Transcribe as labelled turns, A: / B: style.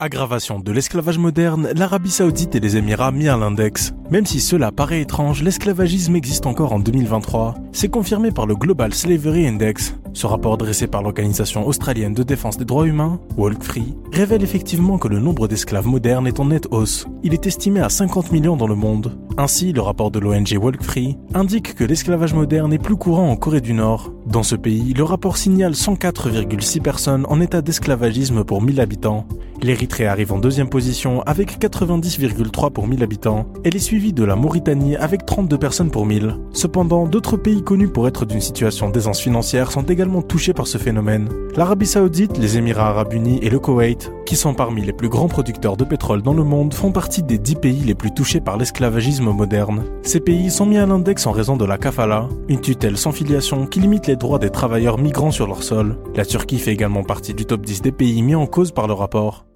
A: Aggravation de l'esclavage moderne, l'Arabie Saoudite et les Émirats mis à l'index. Même si cela paraît étrange, l'esclavagisme existe encore en 2023. C'est confirmé par le Global Slavery Index. Ce rapport dressé par l'Organisation australienne de défense des droits humains, Walk Free, révèle effectivement que le nombre d'esclaves modernes est en nette hausse. Il est estimé à 50 millions dans le monde. Ainsi, le rapport de l'ONG Walk Free indique que l'esclavage moderne est plus courant en Corée du Nord. Dans ce pays, le rapport signale 104,6 personnes en état d'esclavagisme pour 1000 habitants. L'Érythrée arrive en deuxième position avec 90,3 pour 1000 habitants. De la Mauritanie avec 32 personnes pour 1000. Cependant, d'autres pays connus pour être d'une situation d'aisance financière sont également touchés par ce phénomène. L'Arabie Saoudite, les Émirats Arabes Unis et le Koweït, qui sont parmi les plus grands producteurs de pétrole dans le monde, font partie des 10 pays les plus touchés par l'esclavagisme moderne. Ces pays sont mis à l'index en raison de la kafala, une tutelle sans filiation qui limite les droits des travailleurs migrants sur leur sol. La Turquie fait également partie du top 10 des pays mis en cause par le rapport.